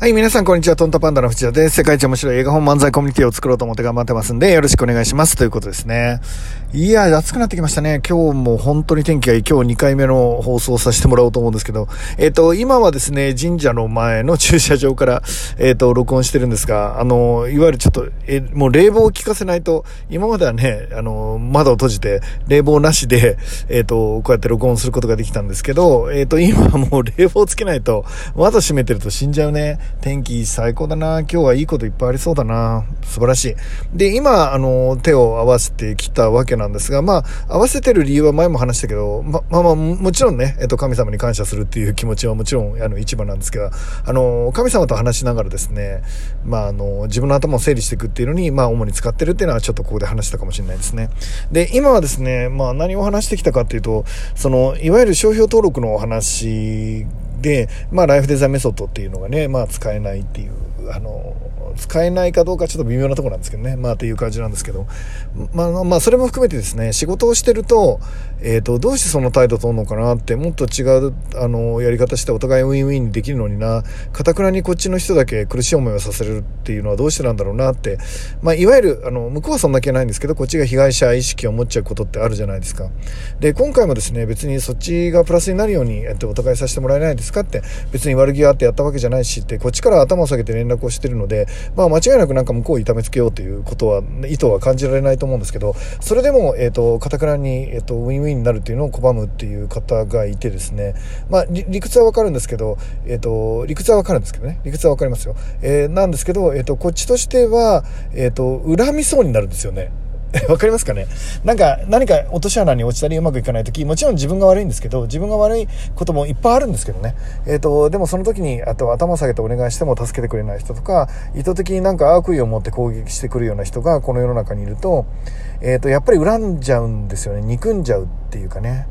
はい、皆さんこんにちは。トントパンダの藤田です。世界一面白い映画本漫才コミュニティを作ろうと思って頑張ってますんで、よろしくお願いします。ということですね。いや、暑くなってきましたね。今日も本当に天気がいい。今日2回目の放送させてもらおうと思うんですけど、えっ、ー、と、今はですね、神社の前の駐車場から、えっ、ー、と、録音してるんですが、あの、いわゆるちょっと、え、もう冷房を効かせないと、今まではね、あの、窓を閉じて、冷房なしで、えっ、と、こうやって録音することができたんですけど、えっ、と、今はもう冷房つけないと、窓閉めてると死んじゃうね。天気最高だな。今日はいいこといっぱいありそうだな。素晴らしい。で、今、あの、手を合わせてきたわけなんですが、まあ、合わせてる理由は前も話したけど、ま、まあまあ、もちろんね、えっと、神様に感謝するっていう気持ちはもちろん、あの、一番なんですけど、あの、神様と話しながらですね、まあ、あの、自分の頭を整理していくっていうのに、まあ、主に使ってるっていうのはちょっとここで話したかもしれないですね。で、今はですね、まあ、何を話してきたかっていうと、その、いわゆる商標登録のお話で、まあ、ライフデザインメソッドっていうのがね、まあ、使えないっていう、あの、使えないかどうかちょっと微妙なところなんですけどね。まあっていう感じなんですけど。まあまあそれも含めてですね、仕事をしてると、えっ、ー、と、どうしてその態度取るのかなって、もっと違う、あの、やり方してお互いウィンウィンできるのにな、かたくなにこっちの人だけ苦しい思いをさせるっていうのはどうしてなんだろうなって、まあいわゆる、あの、向こうはそんな気ないんですけど、こっちが被害者意識を持っちゃうことってあるじゃないですか。で、今回もですね、別にそっちがプラスになるように、えっと、お互いさせてもらえないですかって、別に悪気があってやったわけじゃないしって、こっちから頭を下げて連絡をしてるので、まあ間違いなくなんか向こうを痛めつけようということは、意図は感じられないと思うんですけど、それでも、えっ、ー、と、かたくなに、え、ー、と、ウィンウィンになるっていうのを拒むっていう方がいてですね、まあ、理屈はわかるんですけど、え、ー、と、理屈はわかるんですけどね、理屈はわかりますよ。えー、なんですけど、えっ、と、こっちとしては、えっ、と、恨みそうになるんですよね。わかりますかね？なんか、何か落とし穴に落ちたりうまくいかないとき、もちろん自分が悪いんですけど、自分が悪いこともいっぱいあるんですけどね。えっ、ー、と、でもその時に、あと頭下げてお願いしても助けてくれない人とか、意図的になんか悪意を持って攻撃してくるような人がこの世の中にいると、えっ、ー、と、やっぱり恨んじゃうんですよね。憎んじゃうっていうかね。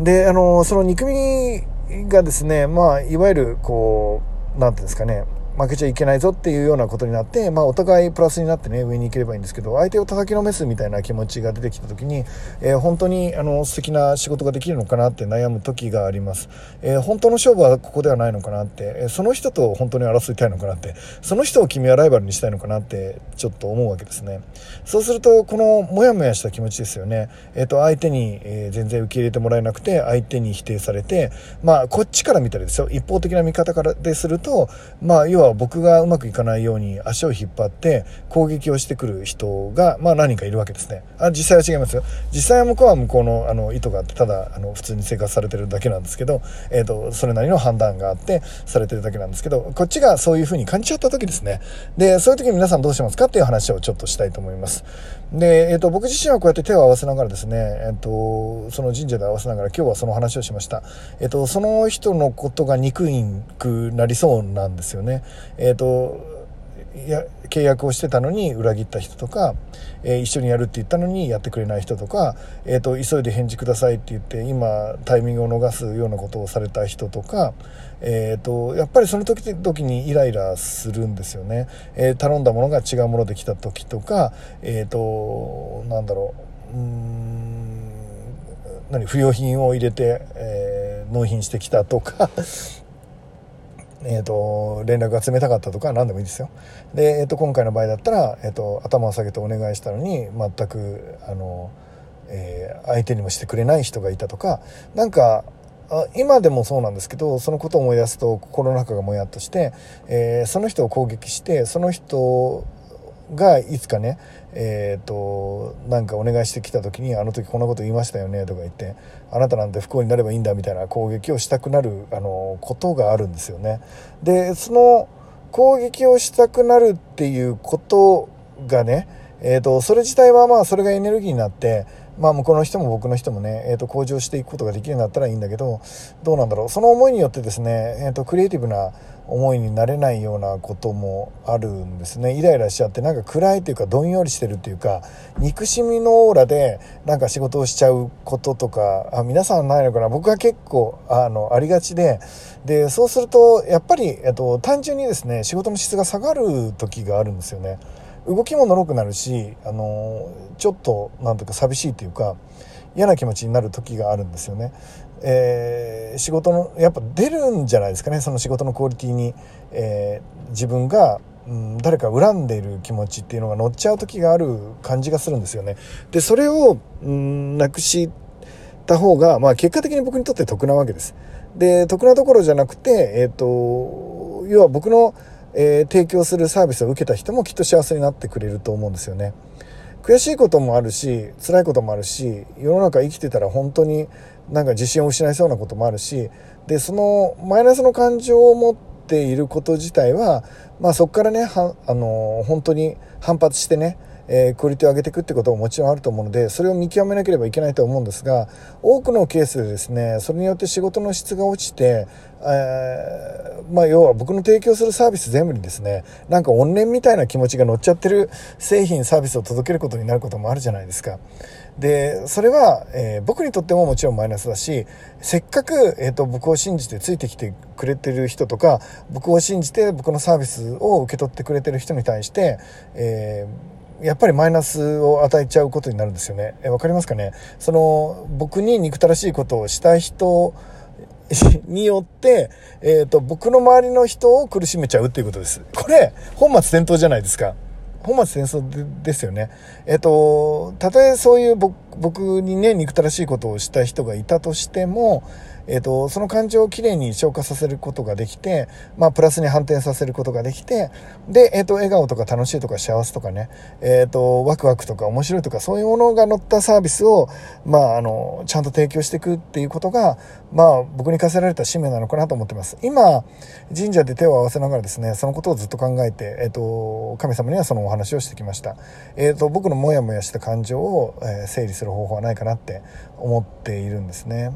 で、あの、その憎みがですね、まあ、いわゆる、こう、なんていうんですかね、負けちゃいけないぞっていうようなことになって、まあ、お互いプラスになってね、上に行ければいいんですけど、相手を叩きのめすみたいな気持ちが出てきた時に、えー、本当に、あの、素敵な仕事ができるのかなって悩む時があります。えー、本当の勝負はここではないのかなって、えー、その人と本当に争いたいのかなって、その人を君はライバルにしたいのかなって、ちょっと思うわけですね。そうすると、このモヤモヤした気持ちですよね。えっ、と、相手に、え全然受け入れてもらえなくて、相手に否定されて、まあ、こっちから見たらですよ、一方的な見方からですると、まあ、要は僕がうまくいかないように足を引っ張って攻撃をしてくる人が、まあ何人かいるわけですね。あ実際は違いますよ。実際は向こうは向こうのあの意図があって、ただあの普通に生活されてるだけなんですけど、え、ー、と、それなりの判断があってされてるだけなんですけど、こっちがそういう風に感じちゃった時ですね。で、そういう時に皆さんどうしますかっていう話をちょっとしたいと思います。で、え、ー、と、僕自身はこうやって手を合わせながらですね、え、ー、と、その神社で合わせながら今日はその話をしました。えっ、と、その人のことが憎いくなりそうなんですよね。えっ、と、や契約をしてたのに裏切った人とか、えー、一緒にやるって言ったのにやってくれない人とか、えーと、急いで返事くださいって言って今タイミングを逃すようなことをされた人とか、えーと、やっぱりその時々にイライラするんですよね、えー、頼んだものが違うもので来た時とか、えーと、なんだろううん何不要品を入れて、えー、納品してきたとかえーと、連絡が冷たかったとか何でもいいですよ。で、えーと、今回の場合だったら、えーと、頭を下げてお願いしたのに全くあの、えー、相手にもしてくれない人がいたとかなんかあ今でもそうなんですけどそのことを思い出すと心の中がもやっとして、えー、その人を攻撃してその人がいつかねえっ、ー、となんかお願いしてきた時に「あの時こんなこと言いましたよね」とか言って「あなたなんて不幸になればいいんだ」みたいな攻撃をしたくなるあのことがあるんですよね。でその攻撃をしたくなるっていうことがね、えーと、それ自体はまあそれがエネルギーになってまあ向こうの人も僕の人もね、えー、と向上していくことができるようになったらいいんだけどどうなんだろう。その思いによってですね、えー、とクリエイティブな思いになれないようなこともあるんですね。イライラしちゃってなんか暗いというかどんよりしてるっていうか憎しみのオーラでなんか仕事をしちゃうこととかあ皆さんないのかな。僕は結構あのありがちででそうするとやっぱり、えっと、単純にですね仕事の質が下がる時があるんですよね。動きものろくなるしあのちょっとなんとか寂しいっていうか嫌な気持ちになる時があるんですよねえー、仕事のやっぱ出るんじゃないですかねその仕事のクオリティに、えー、自分が、うん、誰か恨んでいる気持ちっていうのが乗っちゃう時がある感じがするんですよね。でそれを、うん、なくした方が、まあ、結果的に僕にとって得なわけです。で得なところじゃなくて、えーと、要は僕の、えー、提供するサービスを受けた人もきっと幸せになってくれると思うんですよね。悔しいこともあるし辛いこともあるし世の中生きてたら本当になんか自信を失いそうなこともあるしでそのマイナスの感情を持っていること自体は、まあ、そこからねはあの本当に反発してねえー、クオリティを上げていくってことももちろんあると思うのでそれを見極めなければいけないと思うんですが多くのケースでですねそれによって仕事の質が落ちて、えー、まあ、要は僕の提供するサービス全部にですねなんか怨念みたいな気持ちが乗っちゃってる製品サービスを届けることになることもあるじゃないですか。でそれは、えー、僕にとってももちろんマイナスだしせっかく、えーと、僕を信じてついてきてくれてる人とか僕を信じて僕のサービスを受け取ってくれてる人に対して、えーやっぱりマイナスを与えちゃうことになるんですよね。え、わかりますかね？その、僕に憎たらしいことをした人 によって、えっ、ー、と、僕の周りの人を苦しめちゃうっていうことです。これ、本末転倒じゃないですか。本末転倒ですよね。えっ、ー、と、たとえそういう僕にね、憎たらしいことをした人がいたとしても、えーと、その感情をきれいに消化させることができて、まあ、プラスに反転させることができてで、えーと、笑顔とか楽しいとか幸せとかね、えーと、ワクワクとか面白いとかそういうものが乗ったサービスを、まあ、あのちゃんと提供していくっていうことが、まあ、僕に課せられた使命なのかなと思ってます今神社で手を合わせながらですねそのことをずっと考えて、えー、と神様にはそのお話をしてきました、えー、と僕のモヤモヤした感情を、えー、整理する方法はないかなって思っているんですね。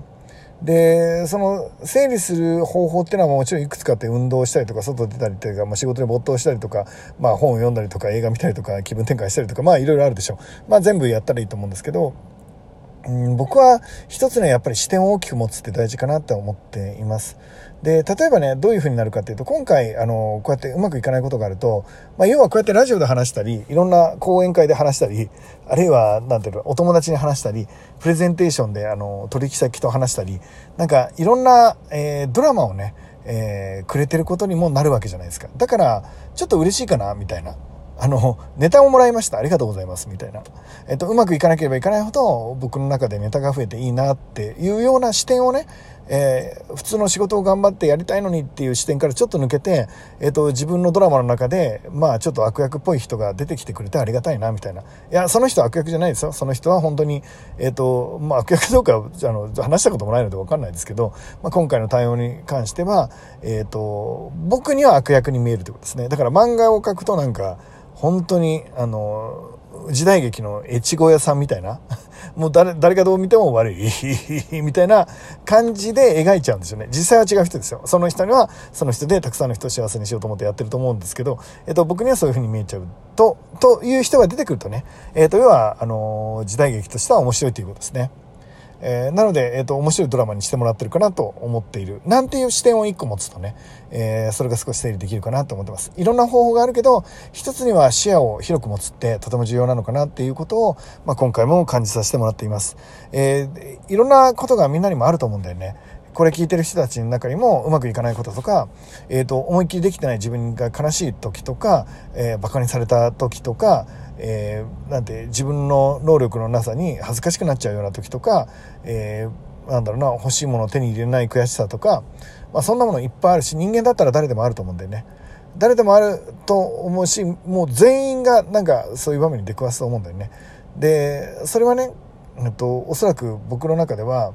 でその整理する方法っていうのはもちろんいくつかあって運動したりとか外出たりとか、まあ、仕事に没頭したりとか、まあ、本を読んだりとか映画見たりとか気分転換したりとかまあいろいろあるでしょう、まあ、全部やったらいいと思うんですけど、うん、僕は一つねやっぱり視点を大きく持つって大事かなって思っています。で、例えばね、どういう風になるかっていうと、今回、あの、こうやってうまくいかないことがあると、まあ、要はこうやってラジオで話したり、いろんな講演会で話したり、あるいは、なんていうの、お友達に話したり、プレゼンテーションで、あの、取引先と話したり、なんか、いろんな、えー、ドラマをね、えー、くれてることにもなるわけじゃないですか。だから、ちょっと嬉しいかな、みたいな。あの、ネタをもらいました。ありがとうございます。みたいな。えっと、うまくいかなければいかないほど、僕の中でネタが増えていいなっていうような視点をね、えー、普通の仕事を頑張ってやりたいのにっていう視点からちょっと抜けて、えっと、自分のドラマの中で、まあ、ちょっと悪役っぽい人が出てきてくれてありがたいな、みたいな。いや、その人は悪役じゃないですよ。その人は本当に、えっと、まあ、悪役どうか、あの、話したこともないのでわかんないですけど、まあ、今回の対応に関しては、えっと、僕には悪役に見えるということですね。だから漫画を描くとなんか、本当に、あの、時代劇の越後屋さんみたいな、もう誰、誰がどう見ても悪い、みたいな感じで描いちゃうんですよね。実際は違う人ですよ。その人には、その人でたくさんの人を幸せにしようと思ってやってると思うんですけど、えっと、僕にはそういう風に見えちゃうと、という人が出てくるとね、えっと、要は、あの、時代劇としては面白いということですね。えー、なので、えっ、ー、と、面白いドラマにしてもらってるかなと思っている。なんていう視点を一個持つとね、えー、それが少し整理できるかなと思ってます。いろんな方法があるけど、一つには視野を広く持つってとても重要なのかなっていうことを、まあ、今回も感じさせてもらっています。え、いろんなことがみんなにもあると思うんだよね。これ聞いてる人たちの中にもうまくいかないこととか、えっ、ー、と、思いっきりできてない自分が悲しい時とか、えー、馬鹿にされた時とか、えー、なんて自分の能力のなさに恥ずかしくなっちゃうような時とか、えー、なんだろうな欲しいものを手に入れない悔しさとか、まあ、そんなものいっぱいあるし人間だったら誰でもあると思うんだよね。誰でもあると思うしもう全員がなんかそういう場面に出くわすと思うんだよね。でそれはね、えっと、おそらく僕の中では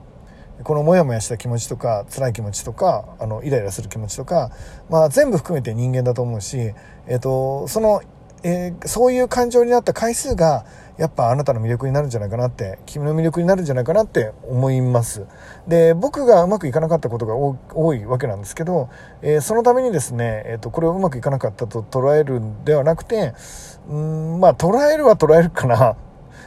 このモヤモヤした気持ちとか辛い気持ちとかあのイライラする気持ちとか、まあ、全部含めて人間だと思うし、えっと、その、えー、そういう感情になった回数がやっぱあなたの魅力になるんじゃないかなって君の魅力になるんじゃないかなって思います。で僕がうまくいかなかったことが多いわけなんですけど、えー、そのためにですね、えーと、これをうまくいかなかったと捉えるんではなくてうんまあ捉えるは捉えるかな。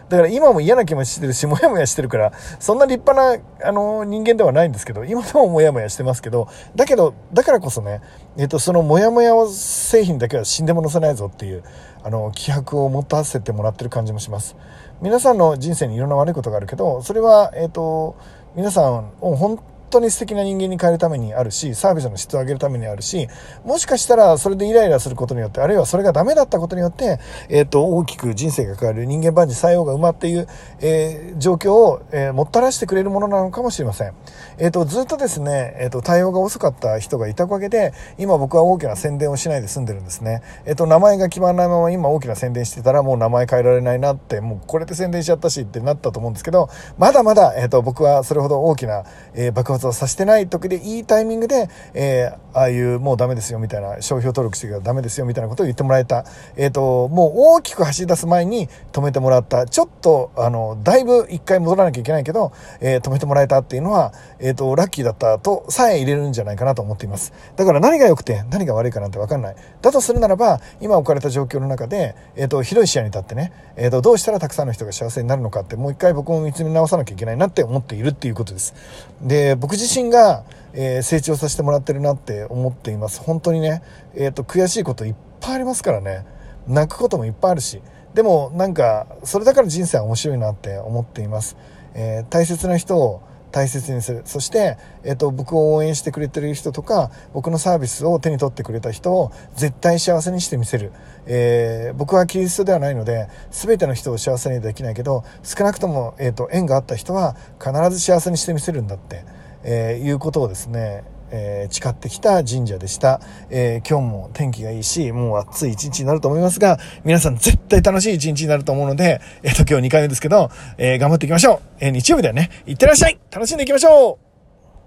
だから今も嫌な気持ちしてるし、もやもやしてるから、そんな立派な、あの、人間ではないんですけど、今でももやもやしてますけど、だけど、だからこそね、えっ、と、そのもやもやを製品だけは死んでも載せないぞっていう、あの、気迫を持たせてもらってる感じもします。皆さんの人生にいろんな悪いことがあるけど、それは、えっ、と、皆さんを本当に素敵な人間に変えるためにあるし、サービスの質を上げるためにあるし、もしかしたらそれでイライラすることによって、あるいはそれがダメだったことによって、えっ、ー、と、大きく人生が変わる人間万事採用が馬っていう、えー、状況を、えー、もたらしてくれるものなのかもしれません。えっ、と、ずっとですね、えっ、と、対応が遅かった人がいたおかげで、今僕は大きな宣伝をしないで済んでるんですね。えっ、と、名前が決まらないまま今大きな宣伝してたらもう名前変えられないなって、もうこれで宣伝しちゃったしってなったと思うんですけど、まだまだ、えっ、と、僕はそれほど大きな、え爆発をさせてない時でいいタイミングで、えああいうもうダメですよみたいな、商標登録してからダメですよみたいなことを言ってもらえた。えっ、と、もう大きく走り出す前に止めてもらった。ちょっと、あの、だいぶ一回戻らなきゃいけないけど、え止めてもらえたっていうのは、えっ、と、ラッキーだったとさえ入れるんじゃないかなと思っています。だから何が良くて何が悪いかなんて分かんない。だとするならば、今置かれた状況の中で、えっ、と、広い視野に立ってね、えっ、と、どうしたらたくさんの人が幸せになるのかって、もう一回僕も見つめ直さなきゃいけないなって思っているっていうことです。で、僕自身が、えー、成長させてもらってるなって思っています。本当にね、えっ、と、悔しいこといっぱいありますからね。泣くこともいっぱいあるし。でも、なんか、それだから人生は面白いなって思っています。え大切な人を、大切にするそして、えっと、僕を応援してくれてる人とか僕のサービスを手に取ってくれた人を絶対幸せにしてみせる、えー、僕はキリストではないので全ての人を幸せにできないけど少なくとも、えっと、縁があった人は必ず幸せにしてみせるんだって、えー、いうことをですねえー、誓ってきた神社でした。えー、今日も天気がいいし、もう暑い一日になると思いますが、皆さん絶対楽しい一日になると思うので、えっ、と、今日2回目ですけど、え頑張っていきましょう。え日曜日だよね。いってらっしゃい楽しんでいきましょう